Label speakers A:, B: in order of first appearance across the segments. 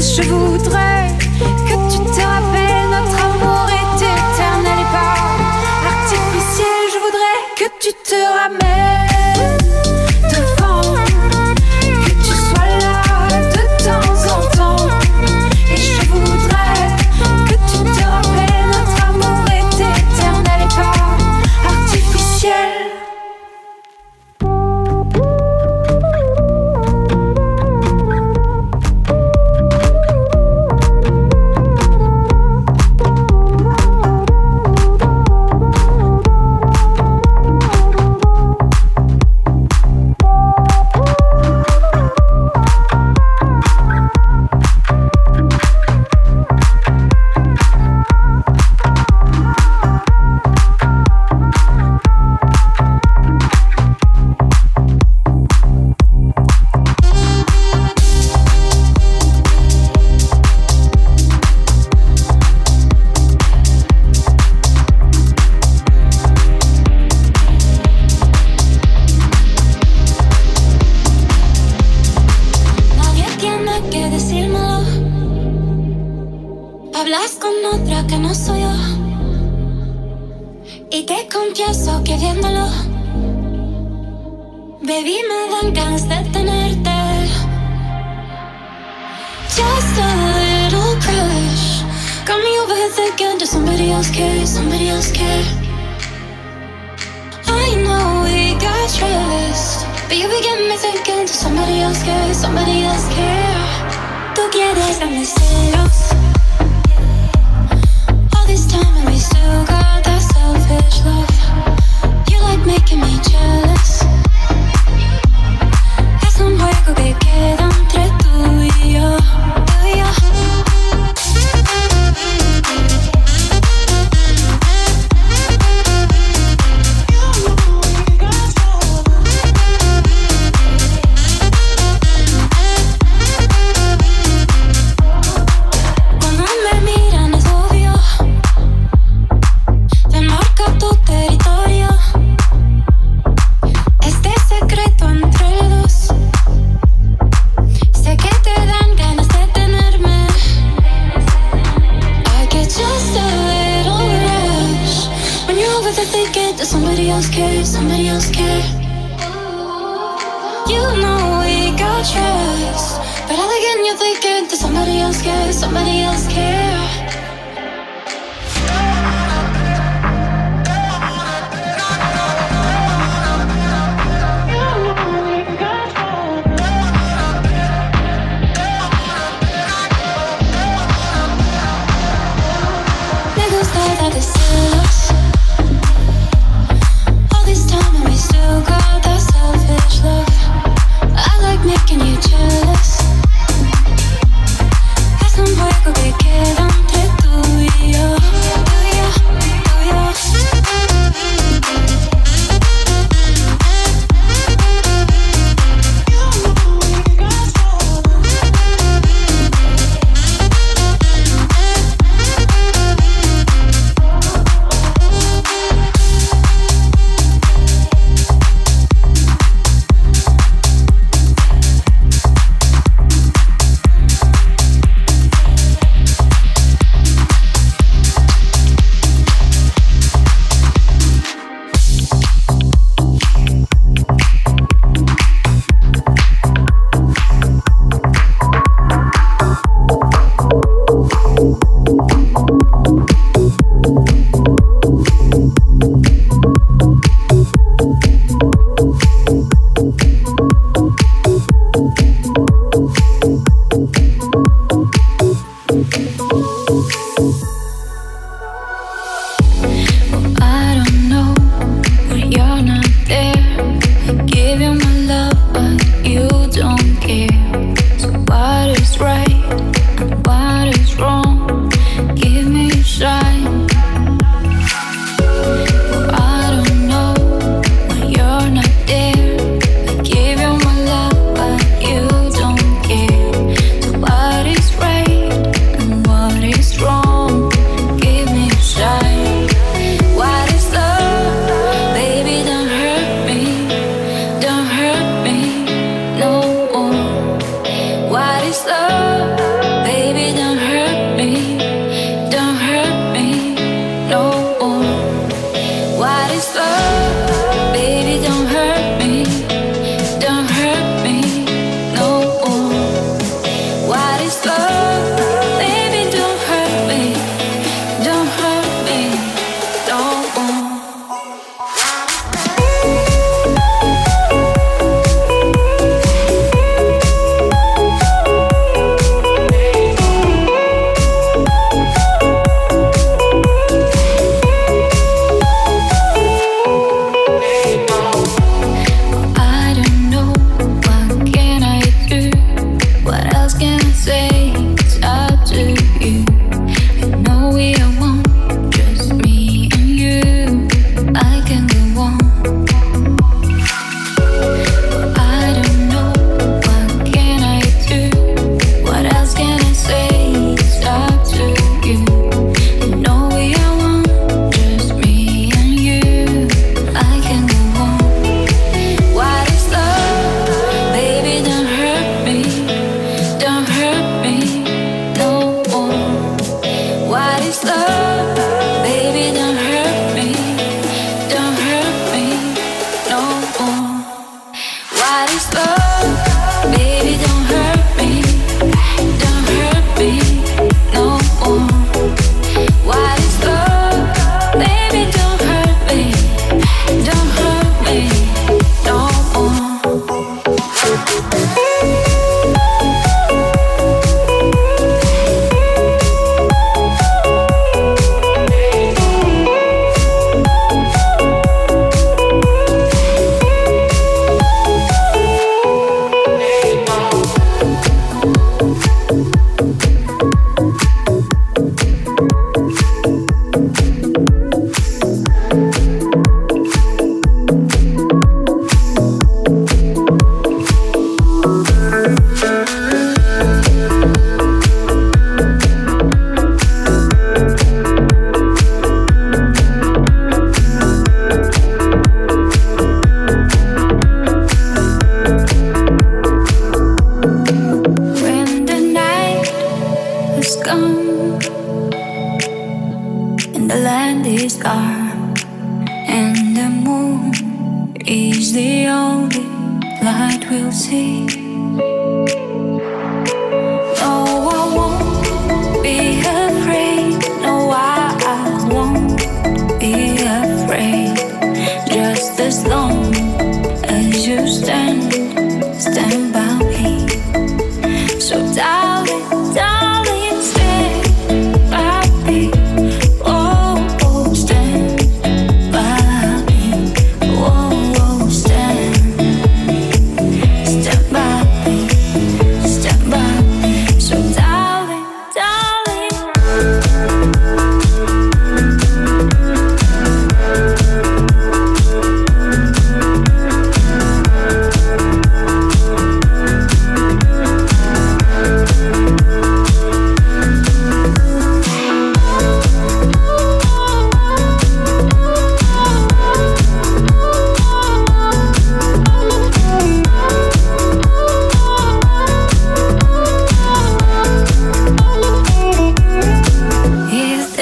A: Je voudrais beso quediéndolo. Baby, me dan ganas de tenerte. Just a little crush. Got me over here thinking
B: to somebody
A: else care? somebody else care. I know we got trust. But you be getting me thinking that somebody else care? somebody else cares. Tú quieres darme celos. making me jealous. There's no juego get queda.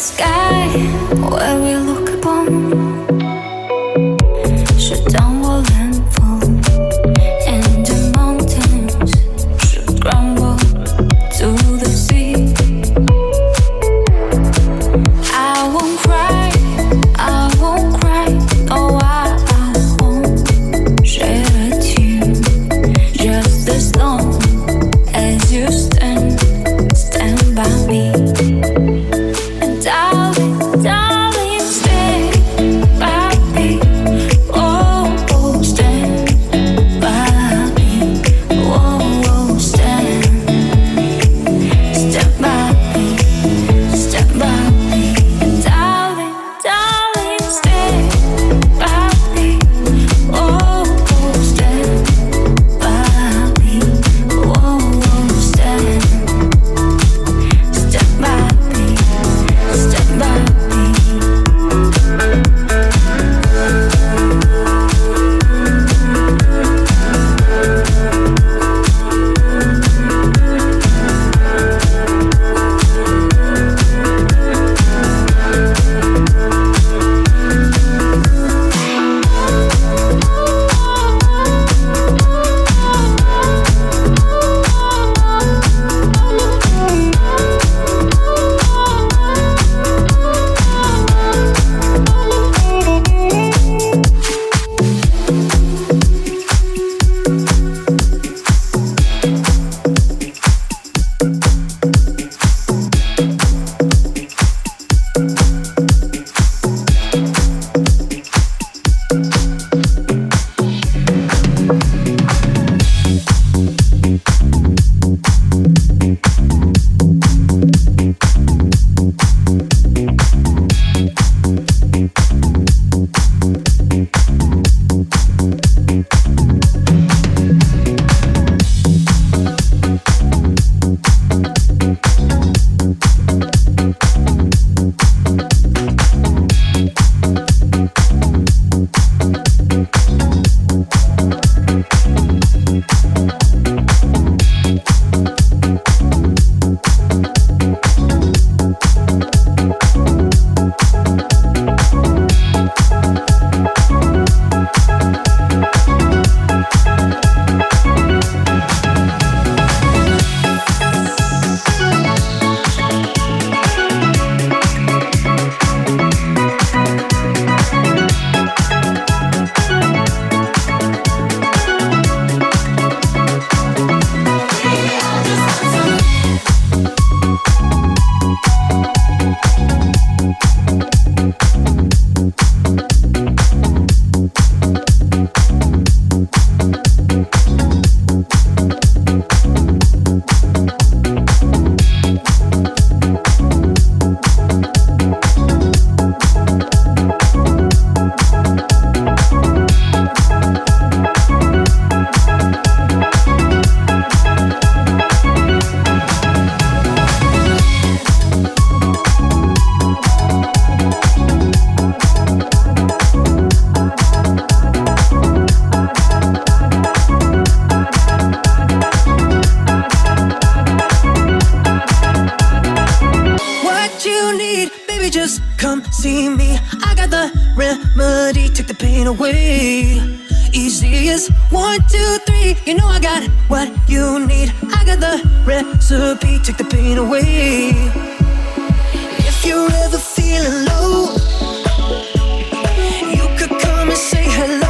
A: sky where we look just come see me. I got the remedy, take the pain away. Easy as one, two, three. You know I got what you need. I got the recipe, take the pain away.
C: If you're ever feeling low, you could come and say hello.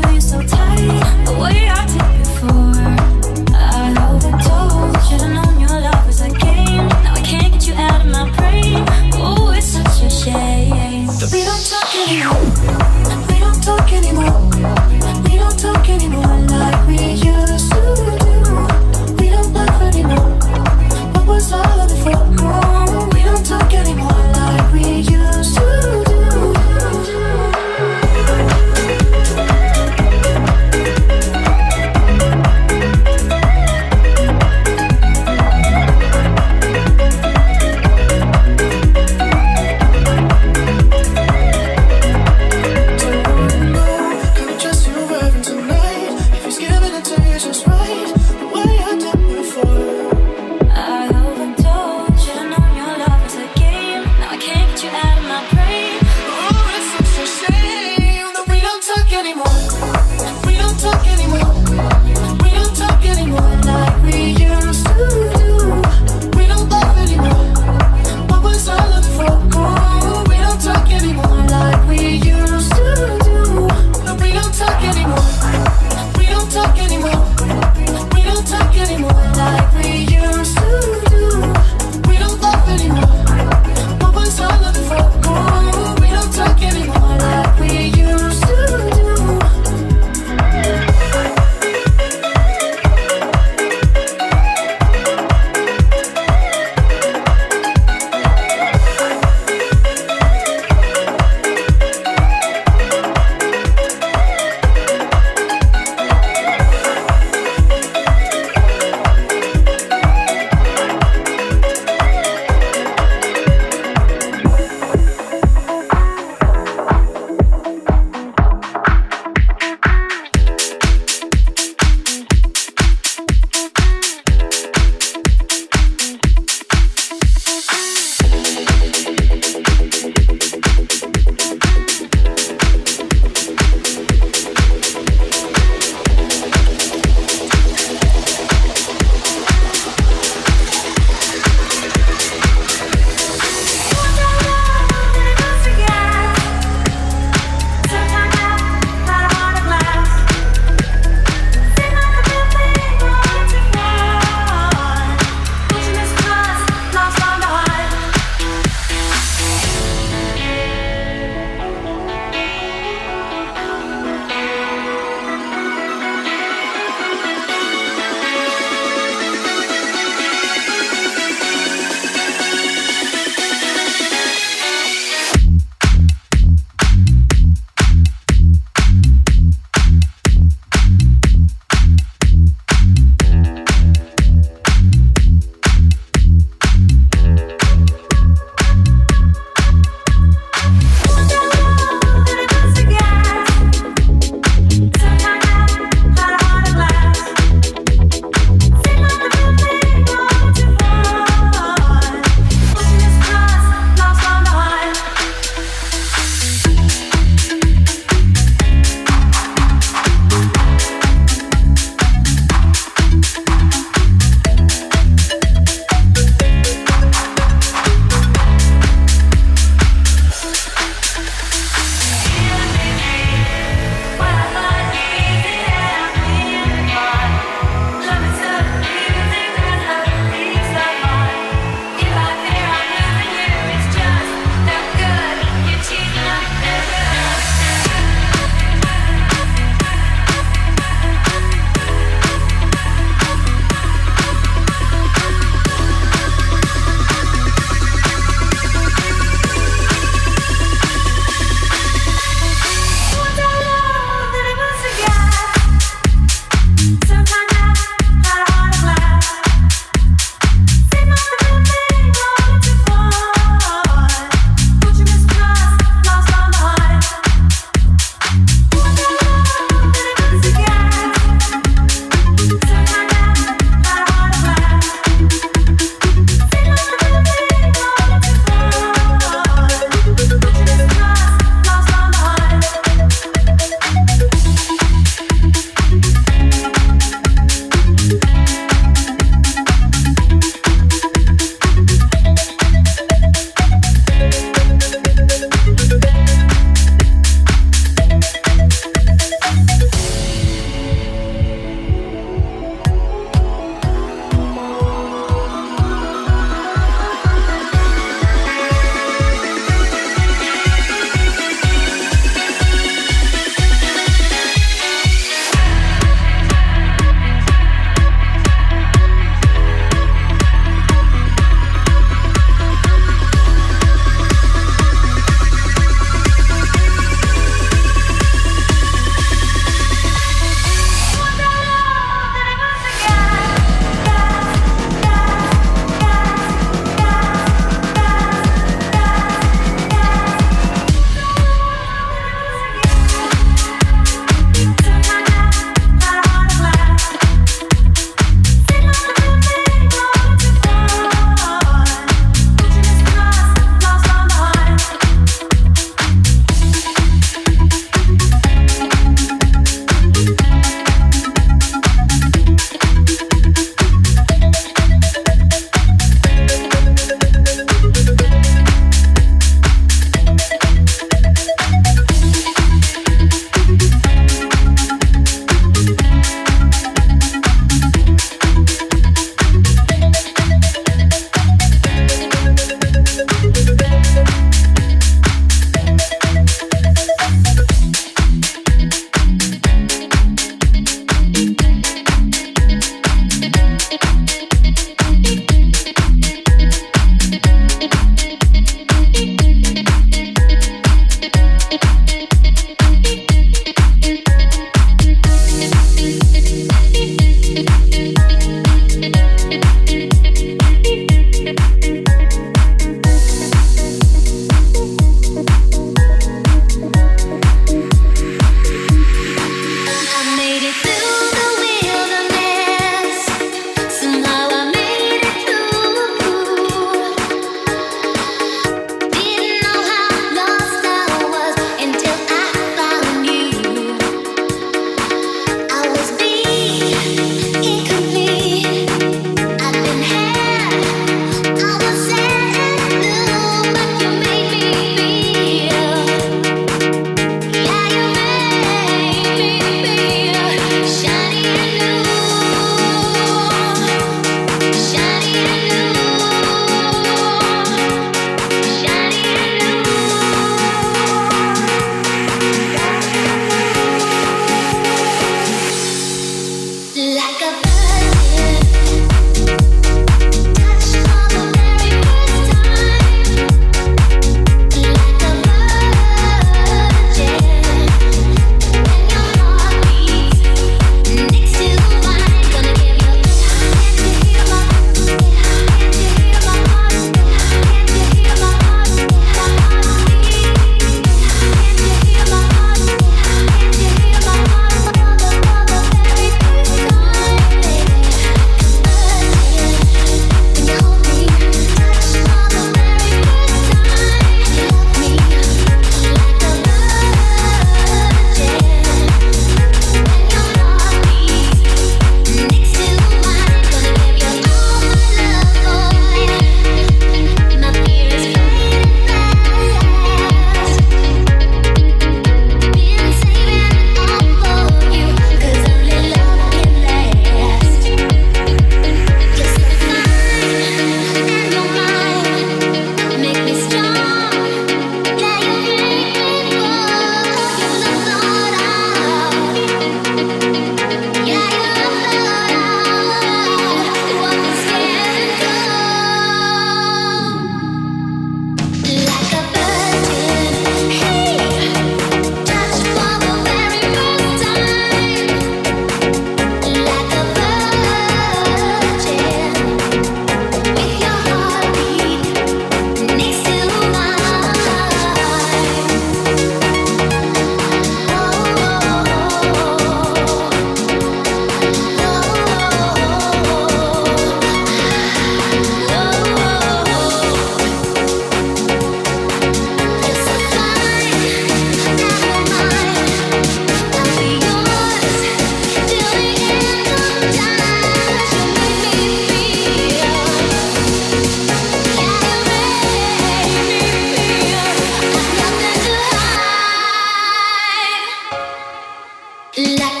B: like